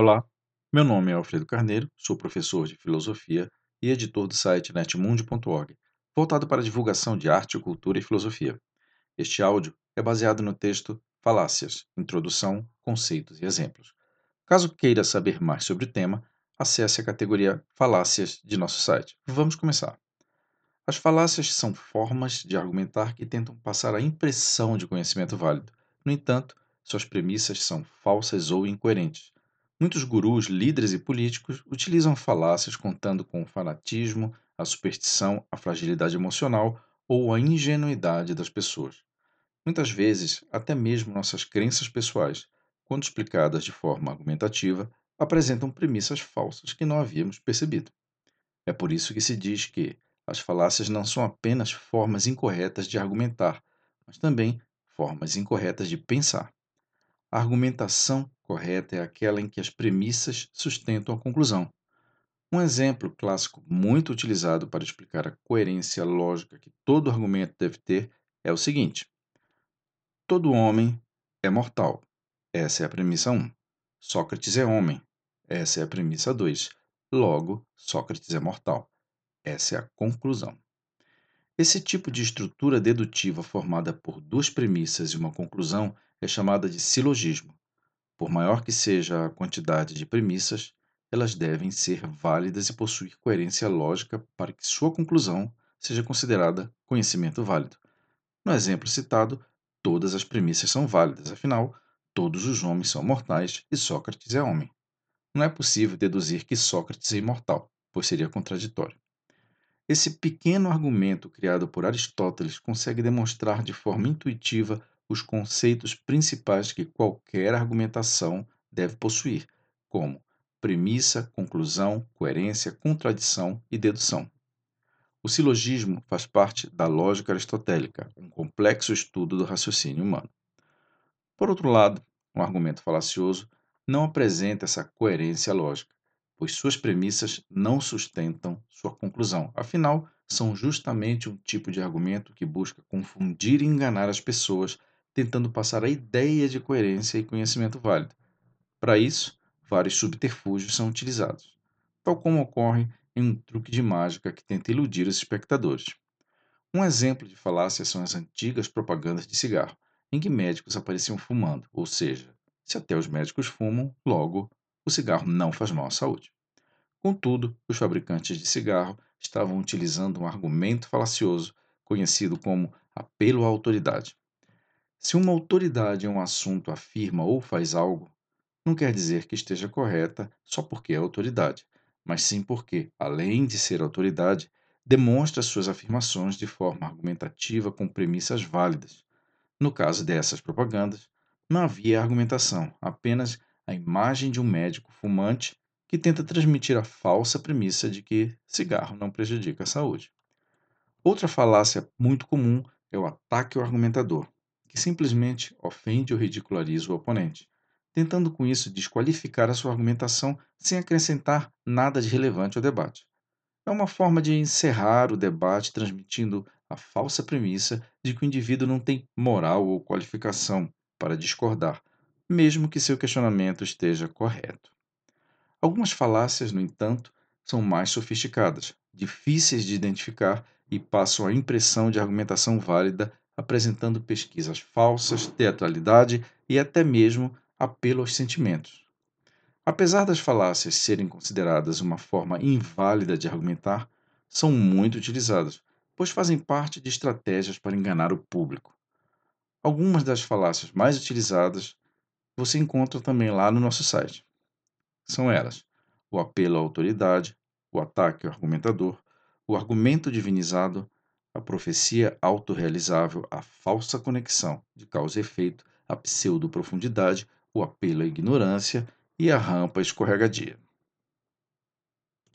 Olá, meu nome é Alfredo Carneiro, sou professor de filosofia e editor do site netmundi.org, voltado para a divulgação de arte, cultura e filosofia. Este áudio é baseado no texto Falácias, Introdução, Conceitos e Exemplos. Caso queira saber mais sobre o tema, acesse a categoria Falácias de nosso site. Vamos começar. As falácias são formas de argumentar que tentam passar a impressão de conhecimento válido. No entanto, suas premissas são falsas ou incoerentes. Muitos gurus, líderes e políticos utilizam falácias contando com o fanatismo, a superstição, a fragilidade emocional ou a ingenuidade das pessoas. Muitas vezes, até mesmo nossas crenças pessoais, quando explicadas de forma argumentativa, apresentam premissas falsas que não havíamos percebido. É por isso que se diz que as falácias não são apenas formas incorretas de argumentar, mas também formas incorretas de pensar. A argumentação correta é aquela em que as premissas sustentam a conclusão. Um exemplo clássico muito utilizado para explicar a coerência lógica que todo argumento deve ter é o seguinte: Todo homem é mortal. Essa é a premissa 1. Sócrates é homem. Essa é a premissa 2. Logo, Sócrates é mortal. Essa é a conclusão. Esse tipo de estrutura dedutiva formada por duas premissas e uma conclusão é chamada de silogismo. Por maior que seja a quantidade de premissas, elas devem ser válidas e possuir coerência lógica para que sua conclusão seja considerada conhecimento válido. No exemplo citado, todas as premissas são válidas, afinal, todos os homens são mortais e Sócrates é homem. Não é possível deduzir que Sócrates é imortal, pois seria contraditório. Esse pequeno argumento criado por Aristóteles consegue demonstrar de forma intuitiva os conceitos principais que qualquer argumentação deve possuir, como premissa, conclusão, coerência, contradição e dedução. O silogismo faz parte da lógica aristotélica, um complexo estudo do raciocínio humano. Por outro lado, um argumento falacioso não apresenta essa coerência lógica pois suas premissas não sustentam sua conclusão. Afinal, são justamente um tipo de argumento que busca confundir e enganar as pessoas, tentando passar a ideia de coerência e conhecimento válido. Para isso, vários subterfúgios são utilizados, tal como ocorre em um truque de mágica que tenta iludir os espectadores. Um exemplo de falácia são as antigas propagandas de cigarro, em que médicos apareciam fumando, ou seja, se até os médicos fumam, logo o cigarro não faz mal à saúde. Contudo, os fabricantes de cigarro estavam utilizando um argumento falacioso conhecido como apelo à autoridade. Se uma autoridade em um assunto afirma ou faz algo, não quer dizer que esteja correta só porque é autoridade, mas sim porque, além de ser autoridade, demonstra suas afirmações de forma argumentativa com premissas válidas. No caso dessas propagandas, não havia argumentação, apenas a imagem de um médico fumante que tenta transmitir a falsa premissa de que cigarro não prejudica a saúde. Outra falácia muito comum é o ataque ao argumentador, que simplesmente ofende ou ridiculariza o oponente, tentando com isso desqualificar a sua argumentação sem acrescentar nada de relevante ao debate. É uma forma de encerrar o debate transmitindo a falsa premissa de que o indivíduo não tem moral ou qualificação para discordar, mesmo que seu questionamento esteja correto. Algumas falácias, no entanto, são mais sofisticadas, difíceis de identificar e passam a impressão de argumentação válida, apresentando pesquisas falsas, teatralidade e até mesmo apelo aos sentimentos. Apesar das falácias serem consideradas uma forma inválida de argumentar, são muito utilizadas, pois fazem parte de estratégias para enganar o público. Algumas das falácias mais utilizadas você encontra também lá no nosso site. São elas: o apelo à autoridade, o ataque ao argumentador, o argumento divinizado, a profecia autorrealizável, a falsa conexão de causa e efeito, a pseudo-profundidade, o apelo à ignorância e a rampa escorregadia.